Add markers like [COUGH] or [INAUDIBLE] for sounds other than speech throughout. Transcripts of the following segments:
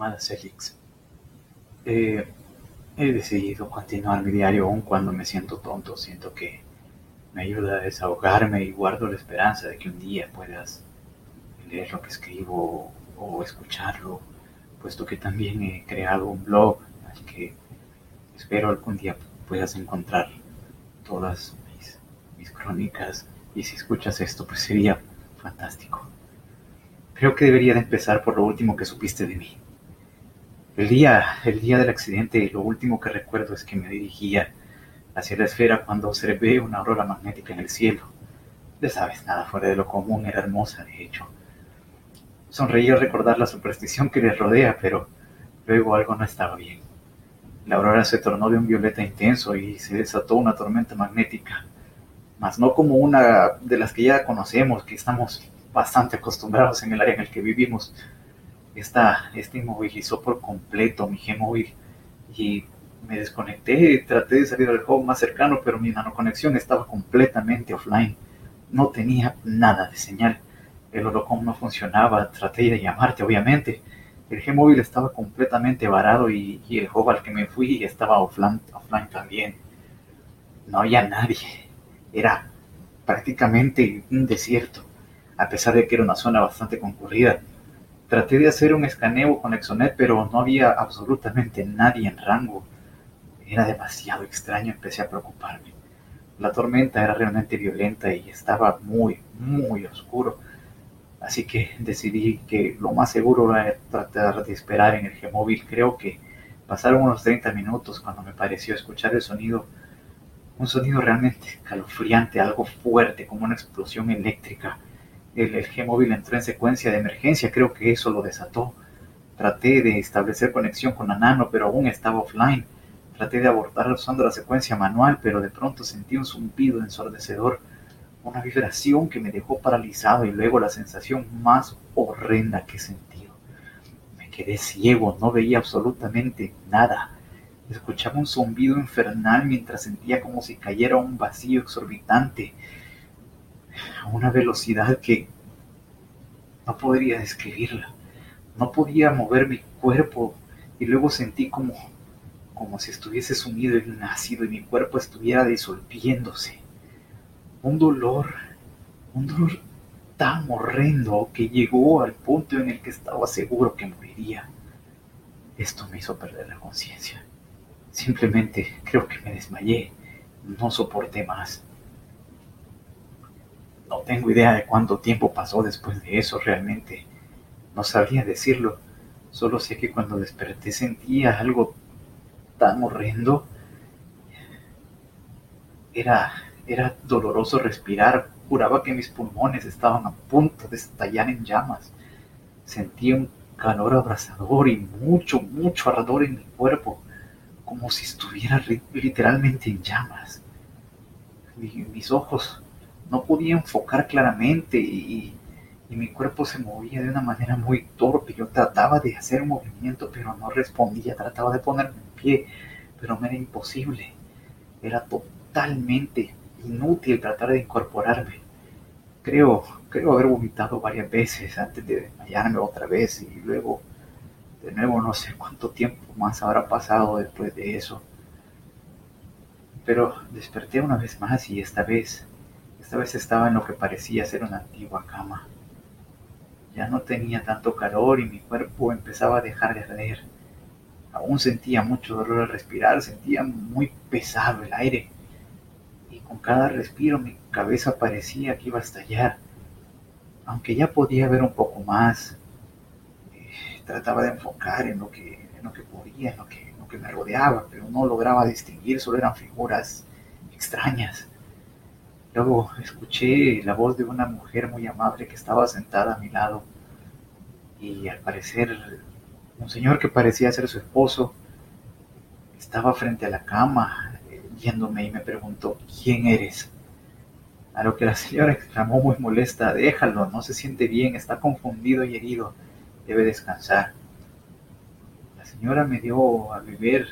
Amada Celix, eh, he decidido continuar mi diario aun cuando me siento tonto. Siento que me ayuda a desahogarme y guardo la esperanza de que un día puedas leer lo que escribo o escucharlo, puesto que también he creado un blog al que espero algún día puedas encontrar todas mis, mis crónicas y si escuchas esto pues sería fantástico. Creo que debería de empezar por lo último que supiste de mí. El día, el día del accidente, lo último que recuerdo es que me dirigía hacia la esfera cuando observé una aurora magnética en el cielo. Ya sabes, nada fuera de lo común, era hermosa, de hecho. Sonreí al recordar la superstición que le rodea, pero luego algo no estaba bien. La aurora se tornó de un violeta intenso y se desató una tormenta magnética, mas no como una de las que ya conocemos, que estamos bastante acostumbrados en el área en el que vivimos. Esta, este inmovilizó por completo mi G-Móvil y me desconecté, traté de salir al home más cercano, pero mi nanoconexión estaba completamente offline. No tenía nada de señal. El holocom no funcionaba, traté de llamarte, obviamente. El G-Móvil estaba completamente varado y, el hub al que me fui estaba offline, offline también. No había nadie. Era prácticamente un desierto a pesar de que era una zona bastante concurrida. Traté de hacer un escaneo con Exonet, pero no había absolutamente nadie en rango. Era demasiado extraño, empecé a preocuparme. La tormenta era realmente violenta y estaba muy, muy oscuro. Así que decidí que lo más seguro era tratar de esperar en el G-Móvil. Creo que pasaron unos 30 minutos cuando me pareció escuchar el sonido, un sonido realmente calofriante, algo fuerte, como una explosión eléctrica el, G-Móvil entró en secuencia de emergencia, creo que eso lo desató. Traté de establecer conexión con la nano, pero aún estaba offline. Traté de abortar usando la secuencia manual, pero de pronto sentí un zumbido ensordecedor, una vibración que me dejó paralizado y luego la sensación más horrenda que he sentido. Me quedé ciego, no veía absolutamente nada. Escuchaba un zumbido infernal mientras sentía como si cayera un vacío exorbitante a una velocidad que no podría describirla. No podía mover mi cuerpo y luego sentí como, como si estuviese sumido en un ácido y mi cuerpo estuviera disolviéndose. Un dolor, un dolor tan horrendo que llegó al punto en el que estaba seguro que moriría. Esto me hizo perder la conciencia. Simplemente creo que me desmayé. No soporté más. No tengo idea de cuánto tiempo pasó después de eso realmente. No sabría decirlo. Solo sé que cuando desperté sentía algo tan horrendo. Era, era doloroso respirar. Juraba que mis pulmones estaban a punto de estallar en llamas. Sentía un calor abrasador y mucho, mucho ardor en mi cuerpo, como si estuviera literalmente en llamas. mis ojos no podía enfocar claramente y, mi cuerpo se movía de una manera muy torpe. Yo trataba de hacer movimiento, pero no respondía. Trataba de ponerme en pie, pero me era imposible. Era totalmente inútil tratar de incorporarme. Creo, creo haber vomitado varias veces antes de desmayarme otra vez y luego, de nuevo, no sé cuánto tiempo más habrá pasado después de eso. Pero desperté una vez más y esta vez esta vez estaba en lo que parecía ser una antigua cama. Ya no tenía tanto calor y mi cuerpo empezaba a dejar de arder. Aún sentía mucho dolor al respirar, sentía muy pesado el aire. Y con cada respiro mi cabeza parecía que iba a estallar. Aunque ya podía ver un poco más, eh, trataba de enfocar en lo que, en lo que podía, en lo que, en lo que me rodeaba, pero no lograba distinguir, solo eran figuras extrañas. Luego escuché la voz de una mujer muy amable que estaba sentada a mi lado y al parecer un señor que parecía ser su esposo estaba frente a la cama viéndome y me preguntó, ¿quién eres? A lo que la señora exclamó muy molesta, déjalo, no se siente bien, está confundido y herido, debe descansar. La señora me dio a beber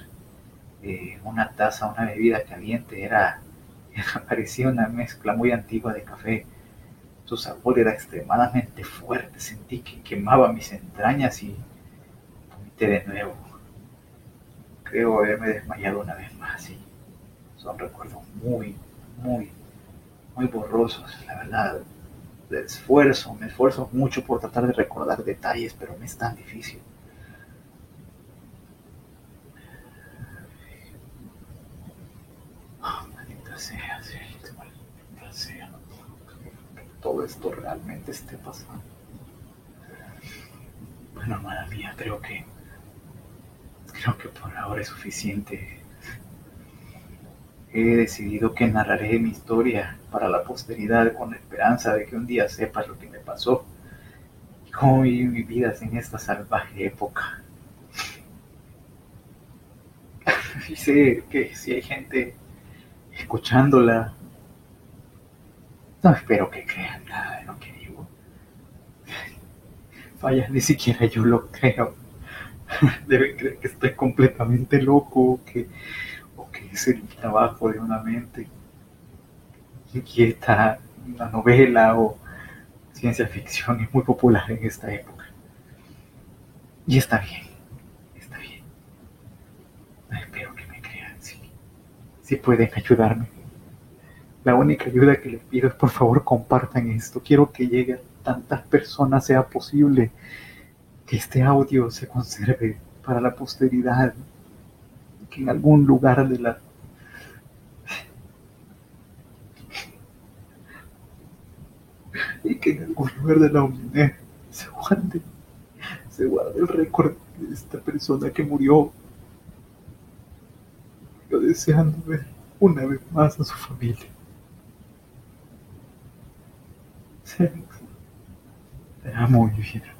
eh, una taza, una bebida caliente, era [LAUGHS] parecía una mezcla muy antigua de café. Su sabor era extremadamente fuerte, sentí que quemaba mis entrañas y desperté de nuevo. Creo haberme desmayado una vez más y son recuerdos muy, muy, muy borrosos, la verdad. De esfuerzo, me esfuerzo mucho por tratar de recordar detalles, pero me es tan difícil. Oh, maldita sea, maldita sea. Esto realmente esté pasando. Bueno, hermana mía, creo que creo que por ahora es suficiente. He decidido que narraré mi historia para la posteridad con la esperanza de que un día sepas lo que me pasó y cómo viví mi vida en esta salvaje época. [LAUGHS] Y sé que si hay gente escuchándola, no espero que crean nada de lo que digo. Vaya, ni siquiera yo lo creo. [LAUGHS] Deben creer que estoy completamente loco que, o que es el trabajo de una mente inquieta, una novela o ciencia ficción es muy popular en esta época. Y está bien, está bien. Espero que me crean, sí. Si pueden ayudarme. La única ayuda que les pido es por favor compartan esto. Quiero que llegue a tantas personas sea posible. Que este audio se conserve para la posteridad. Que en algún lugar de la y que en algún lugar de la humanidad se guarde, se guarde el récord de esta persona que murió, yo deseando ver una vez más a su familia. Te amo, mi vida.